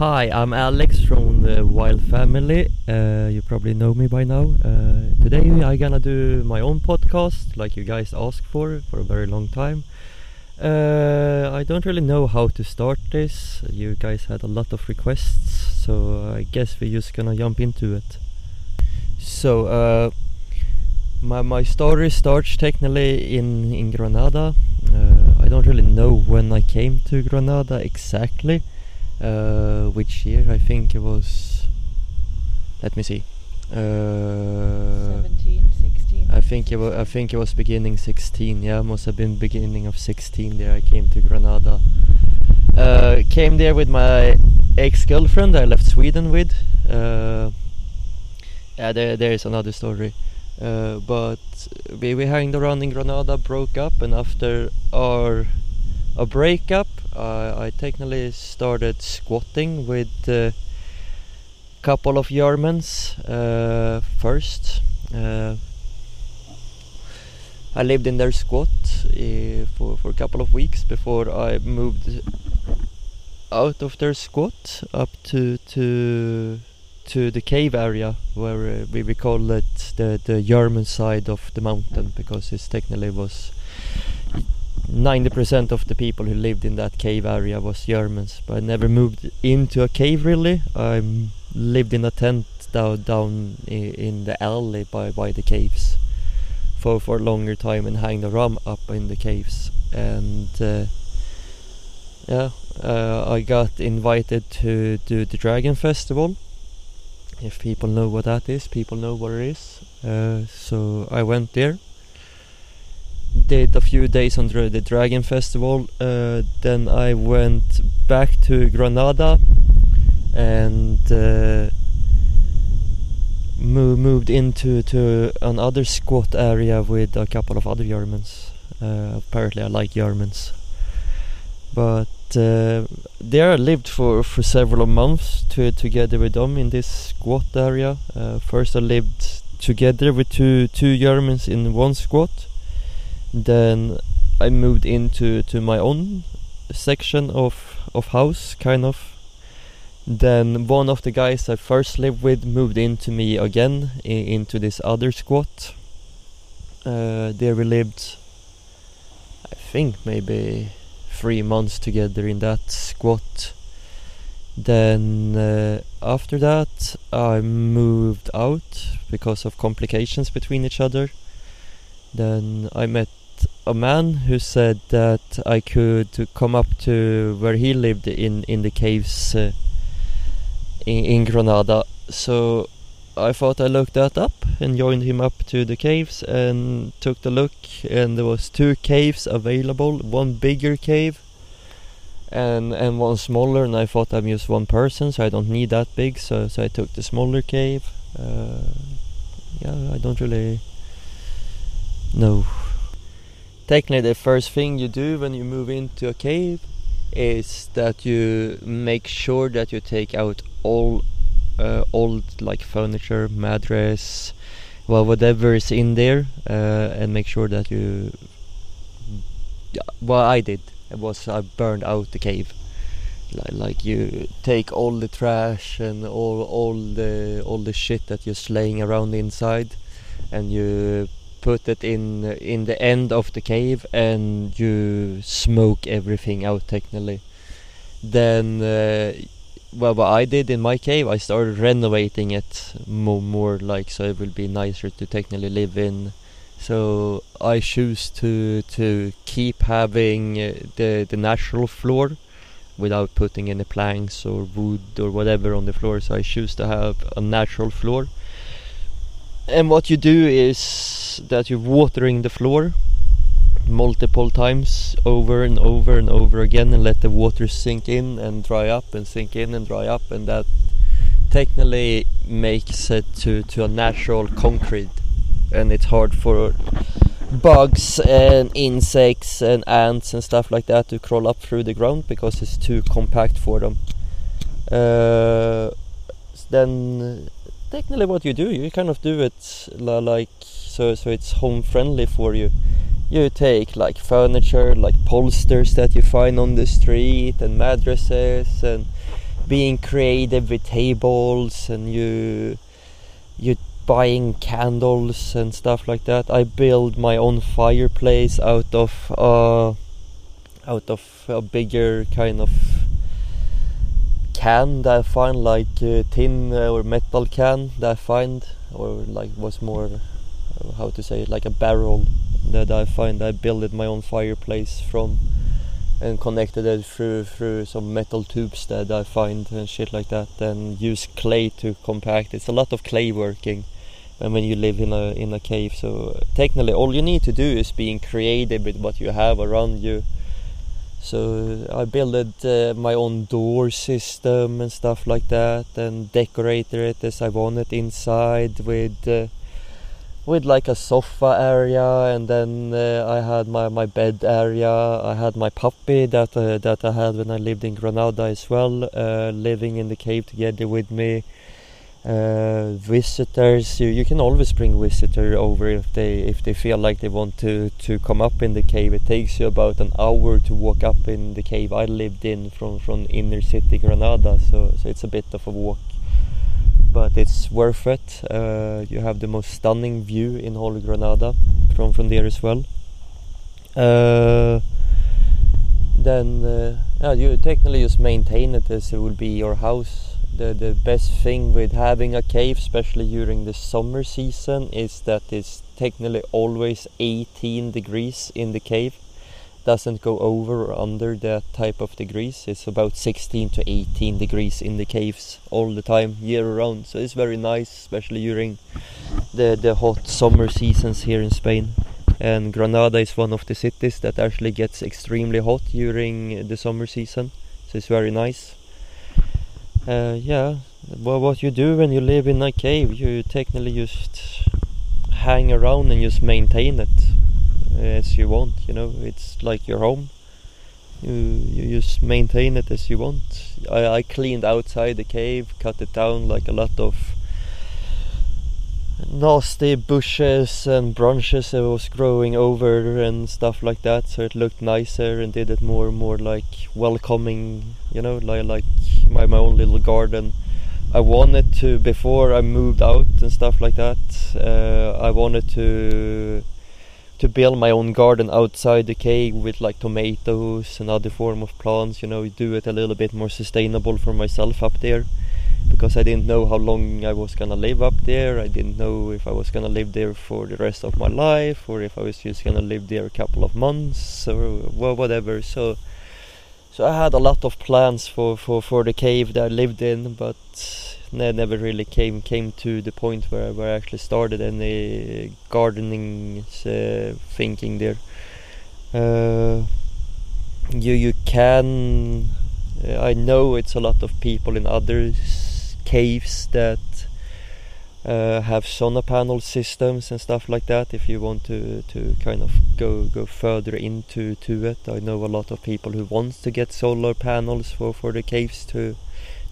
Hi, I'm Alex from the Wild Family. Uh, you probably know me by now. Uh, today I'm gonna do my own podcast, like you guys asked for for a very long time. Uh, I don't really know how to start this. You guys had a lot of requests, so I guess we're just gonna jump into it. So, uh, my my story starts technically in in Granada. Uh, I don't really know when I came to Granada exactly. Uh, which year? I think it was. Let me see. Uh, 17, 16. I think it was. I think it was beginning 16. Yeah, must have been beginning of 16. There, I came to Granada. Uh, came there with my ex-girlfriend. I left Sweden with. Uh, yeah, there, there is another story. Uh, but we were hanged around in Granada, broke up, and after our a breakup, uh, I technically started squatting with a couple of Germans uh, first. Uh, I lived in their squat uh, for, for a couple of weeks before I moved out of their squat up to to to the cave area where uh, we, we call it the the German side of the mountain because it technically was 90% of the people who lived in that cave area was Germans but I never moved into a cave really. I lived in a tent down, down in the alley by, by the caves for, for a longer time and hang around up in the caves. And uh, yeah uh, I got invited to do the dragon festival. If people know what that is people know what it is. Uh, so I went there did a few days the, the dragon festival uh, then I went back to Granada and uh, mo- moved into to another squat area with a couple of other Germans. Uh, apparently I like Germans. But uh, there I lived for, for several months to, together with them in this squat area. Uh, first I lived together with two two Germans in one squat then I moved into to my own section of of house kind of. Then one of the guys I first lived with moved into me again into this other squat uh, there we lived I think maybe three months together in that squat then uh, after that I moved out because of complications between each other. Then I met a man who said that I could come up to where he lived in in the caves uh, in, in Granada. So I thought I looked that up and joined him up to the caves and took the look and there was two caves available, one bigger cave and and one smaller and I thought I'm just one person so I don't need that big so so I took the smaller cave. Uh, yeah, I don't really know. Technically, the first thing you do when you move into a cave is that you make sure that you take out all uh, old like furniture, mattress, well whatever is in there, uh, and make sure that you. What I did was I burned out the cave. Like, like you take all the trash and all all the all the shit that you're slaying around inside, and you put it in in the end of the cave and you smoke everything out technically. Then uh, well what I did in my cave I started renovating it more, more like so it will be nicer to technically live in. So I choose to to keep having uh, the the natural floor without putting any planks or wood or whatever on the floor. So I choose to have a natural floor and what you do is that you're watering the floor multiple times over and over and over again and let the water sink in and dry up and sink in and dry up. And that technically makes it to, to a natural concrete. And it's hard for bugs and insects and ants and stuff like that to crawl up through the ground because it's too compact for them. Uh, then technically what you do you kind of do it like so so it's home friendly for you you take like furniture like bolsters that you find on the street and mattresses and being creative with tables and you you buying candles and stuff like that. I build my own fireplace out of uh, out of a bigger kind of can that I find like uh, tin or metal can that I find or like was more uh, how to say it like a barrel that I find I built my own fireplace from and connected it through through some metal tubes that I find and shit like that and use clay to compact. It's a lot of clay working and when you live in a in a cave. So technically all you need to do is being creative with what you have around you so I built uh, my own door system and stuff like that and decorated it as I wanted inside with uh, with like a sofa area. And then uh, I had my, my bed area. I had my puppy that uh, that I had when I lived in Granada as well uh, living in the cave together with me uh, visitors. You, you can always bring visitor over if they if they feel like they want to to come up in the cave. It takes you about an hour to walk up in the cave I lived in from from inner city Granada so so it's a bit of a walk. But it's worth it. Uh, you have the most stunning view in whole Granada from from there as well. Uh, then uh, yeah, you technically just maintain it as it will be your house the, the best thing with having a cave, especially during the summer season, is that it's technically always 18 degrees in the cave. Doesn't go over or under that type of degrees. It's about 16 to 18 degrees in the caves all the time, year round. So it's very nice, especially during the, the hot summer seasons here in Spain. And Granada is one of the cities that actually gets extremely hot during the summer season. So it's very nice uh, yeah. Well what you do when you live in a cave you technically just hang around and just maintain it as you want you know? It's like your home. You you just maintain it as you want. I, I cleaned outside the cave cut it down like a lot of nasty bushes and branches that was growing over and stuff like that so it looked nicer and did it more more like welcoming you know like like my, my own little garden. I wanted to before I moved out and stuff like that. Uh, I wanted to to build my own garden outside the cave with like tomatoes and other form of plants. You know, do it a little bit more sustainable for myself up there because I didn't know how long I was gonna live up there. I didn't know if I was gonna live there for the rest of my life or if I was just gonna live there a couple of months or whatever. So so I had a lot of plans for, for, for the cave that I lived in, but never really came came to the point where, where I actually started any gardening uh, thinking there. Uh, you you can uh, I know it's a lot of people in other caves that uh, have solar panel systems and stuff like that if you want to to kind of go go further into to it. I know a lot of people who wants to get solar panels for for the caves to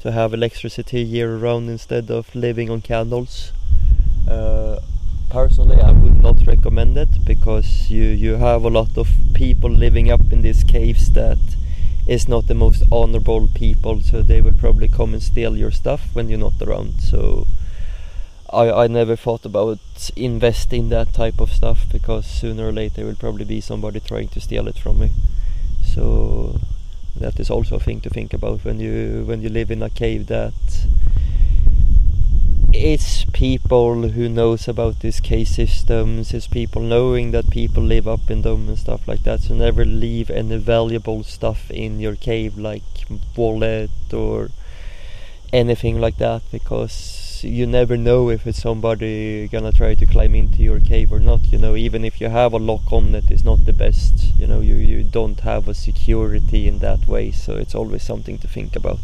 to have electricity year round instead of living on candles. Uh, personally I would not recommend it because you you have a lot of people living up in these caves that is not the most honorable people so they will probably come and steal your stuff when you're not around so I, I never thought about investing that type of stuff because sooner or later there will probably be somebody trying to steal it from me. So that is also a thing to think about when you when you live in a cave that it's people who knows about these cave systems, it's people knowing that people live up in them and stuff like that. So never leave any valuable stuff in your cave like wallet or anything like that because you never know if it's somebody gonna try to climb into your cave or not you know even if you have a lock on it it's not the best you know you, you don't have a security in that way so it's always something to think about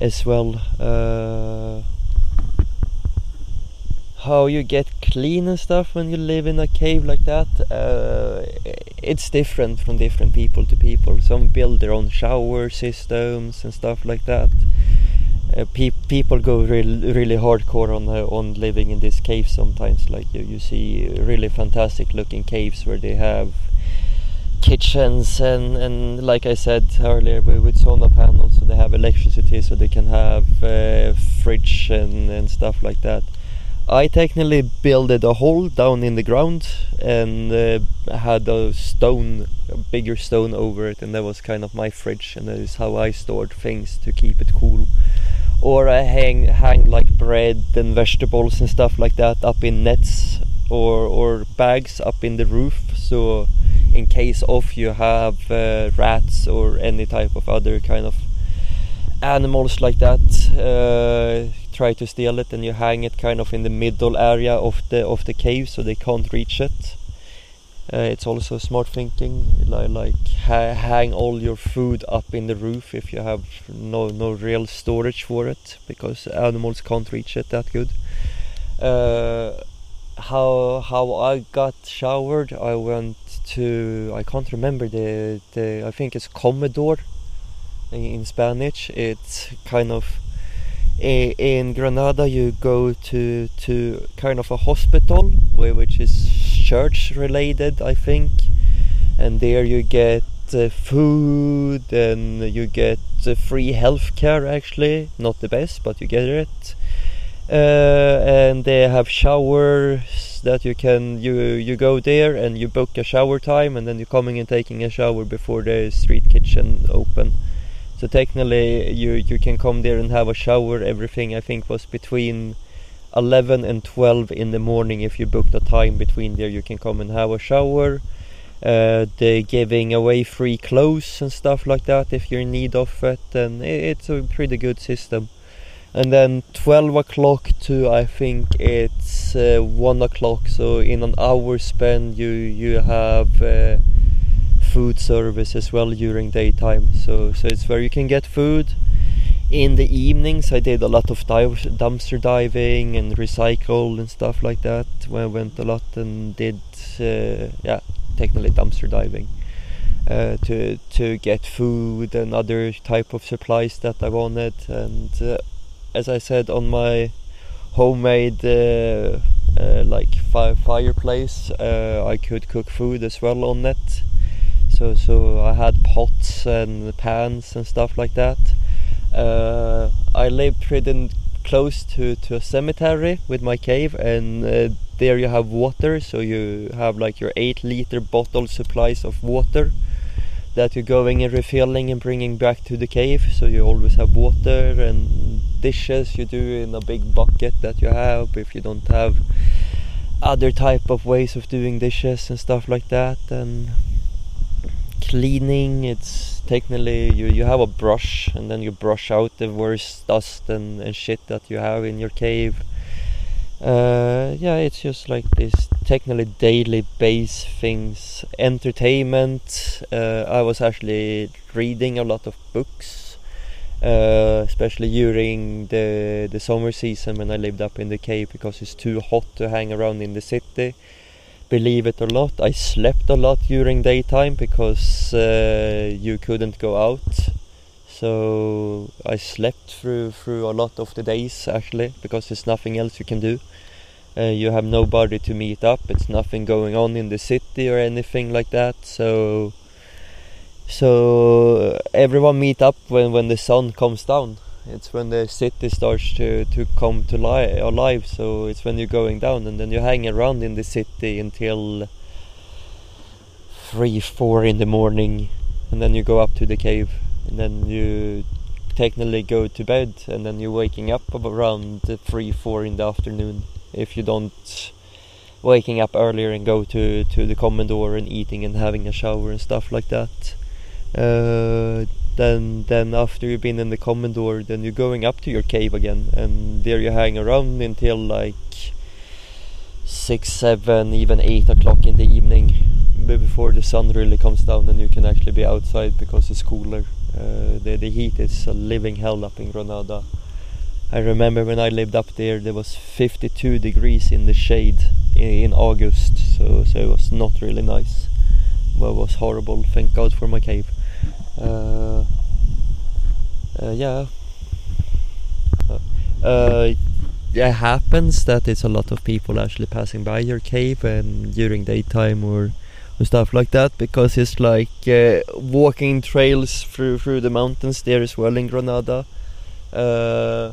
as well uh, how you get clean and stuff when you live in a cave like that uh, it's different from different people to people. Some build their own shower systems and stuff like that. Uh, pe people go really really hardcore on uh, on living in this cave sometimes. Like you, you see really fantastic looking caves where they have kitchens and and like I said earlier with, with solar panels so they have electricity so they can have uh, fridge and, and stuff like that I technically built a hole down in the ground and uh, had a stone a bigger stone over it and that was kind of my fridge and that is how I stored things to keep it cool. Or I hang hang like bread and vegetables and stuff like that up in nets or or bags up in the roof so in case of you have uh, rats or any type of other kind of animals like that uh, try to steal it and you hang it kind of in the middle area of the of the cave so they can't reach it. Uh, it's also smart thinking like, like ha hang all your food up in the roof if you have no no real storage for it because animals can't reach it that good. Uh, how how I got showered I went to I can't remember the the I think it's Comedor in Spanish. It's kind of in Granada you go to to kind of a hospital which is church related I think. And there you get uh, food and you get uh, free healthcare actually. Not the best but you get it. Uh, and they have showers that you can you you go there and you book a shower time and then you're coming and taking a shower before the street kitchen open so technically, you you can come there and have a shower. Everything I think was between 11 and 12 in the morning. If you booked a time between there, you can come and have a shower. Uh, they're giving away free clothes and stuff like that if you're in need of it, and it's a pretty good system. And then 12 o'clock to I think it's uh, 1 o'clock. So in an hour span, you you have. Uh, food service as well during daytime. So so it's where you can get food. In the evenings I did a lot of dive, dumpster diving and recycle and stuff like that when I went a lot and did uh, yeah technically dumpster diving uh, to to get food and other type of supplies that I wanted. And uh, as I said on my homemade uh, uh, like fi fireplace uh, I could cook food as well on it so so I had pots and pans and stuff like that. Uh, I live pretty close to, to a cemetery with my cave and uh, there you have water. So you have like your 8 liter bottle supplies of water that you're going and refilling and bringing back to the cave. So you always have water and dishes you do in a big bucket that you have if you don't have other type of ways of doing dishes and stuff like that. And cleaning it's technically you you have a brush and then you brush out the worst dust and, and shit that you have in your cave. Uh, yeah it's just like this technically daily base things. Entertainment uh, i was actually reading a lot of books uh, especially during the the summer season when i lived up in the cave because it's too hot to hang around in the city believe it or not, I slept a lot during daytime because uh, you couldn't go out. So I slept through through a lot of the days actually because there's nothing else you can do. Uh, you have nobody to meet up. It's nothing going on in the city or anything like that. So so everyone meet up when when the sun comes down it's when the city starts to, to come to li- alive so it's when you're going down and then you hang around in the city until three four in the morning and then you go up to the cave and then you technically go to bed and then you're waking up around three four in the afternoon if you don't waking up earlier and go to to the Comedor and eating and having a shower and stuff like that. Uh, then then after you've been in the Comedor then you're going up to your cave again and there you hang around until like six seven even eight o'clock in the evening before the sun really comes down and you can actually be outside because it's cooler. Uh, the, the heat is a living hell up in Granada. I remember when I lived up there there was 52 degrees in the shade in, in August so, so it was not really nice. But it was horrible. Thank god for my cave uh, uh, yeah. Uh, it happens that it's a lot of people actually passing by your cave and during daytime or and stuff like that because it's like uh, walking trails through through the mountains there as well in Granada. Uh,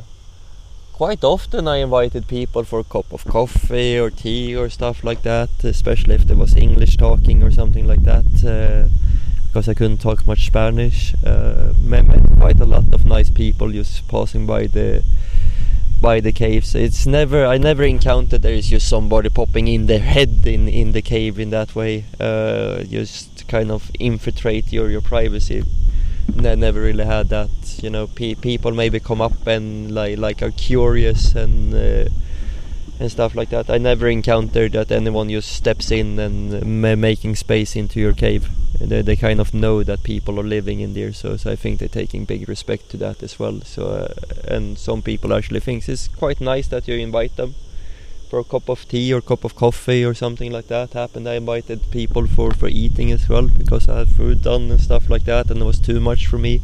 quite often I invited people for a cup of coffee or tea or stuff like that, especially if there was English talking or something like that. Uh, because I couldn't talk much Spanish. Uh, met, quite a lot of nice people just passing by the by the caves. It's never I never encountered there is just somebody popping in their head in in the cave in that way. Uh, just kind of infiltrate your your privacy. Ne- never really had that. You know, pe- people maybe come up and like like are curious and. Uh, and stuff like that. I never encountered that anyone just steps in and ma- making space into your cave. They, they kind of know that people are living in there, so, so I think they're taking big respect to that as well. So uh, and some people actually think it's quite nice that you invite them for a cup of tea or cup of coffee or something like that. Happened I invited people for for eating as well because I had food done and stuff like that, and it was too much for me.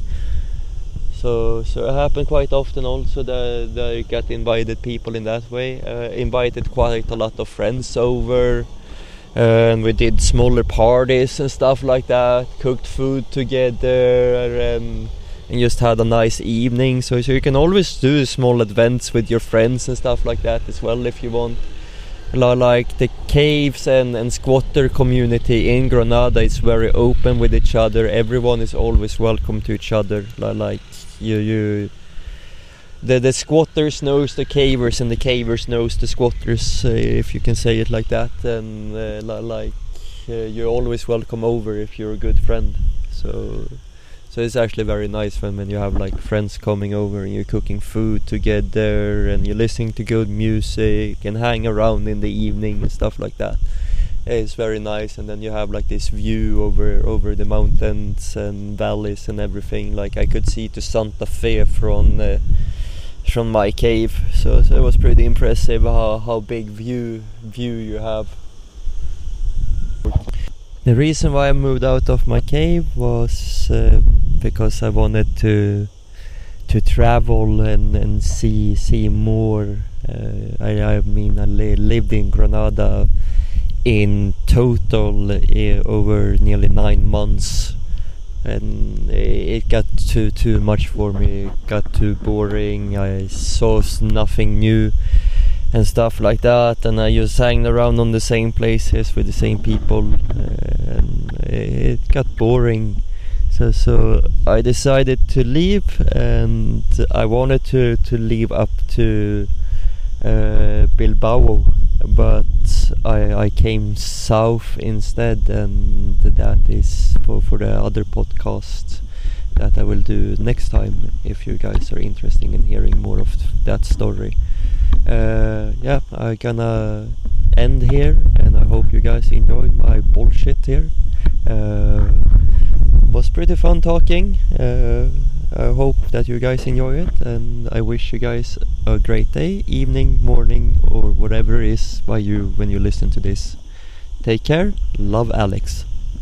So, so it happened quite often also that, that I got invited people in that way. Uh, invited quite a lot of friends over, uh, and we did smaller parties and stuff like that. Cooked food together, and, and just had a nice evening. So, so you can always do small events with your friends and stuff like that as well if you want. Like the caves and, and squatter community in Granada is very open with each other. Everyone is always welcome to each other. Like you you the the squatters knows the cavers and the cavers knows the squatters uh, if you can say it like that and uh, like uh, you're always welcome over if you're a good friend so so it's actually very nice when, when you have like friends coming over and you're cooking food together and you're listening to good music and hang around in the evening and stuff like that. It's very nice. And then you have like this view over over the mountains and valleys and everything. Like I could see to Santa Fe from uh, from my cave. So, so it was pretty impressive how, how big view view you have. The reason why I moved out of my cave was uh, because I wanted to to travel and, and see see more uh, I, I mean I li lived in Granada in total uh, over nearly nine months. And it got too too much for me. It got too boring. I saw nothing new and stuff like that. And i just hang around on the same places with the same people. Uh, and it got boring so so i decided to leave and i wanted to to leave up to uh, bilbao but I, I came south instead and that is for, for the other podcast that I will do next time if you guys are interested in hearing more of that story. Uh, yeah, I'm gonna end here and I hope you guys enjoyed my bullshit here. Uh, was pretty fun talking. Uh, I hope that you guys enjoy it and I wish you guys a great day, evening, morning or whatever it is by you when you listen to this. Take care. Love Alex.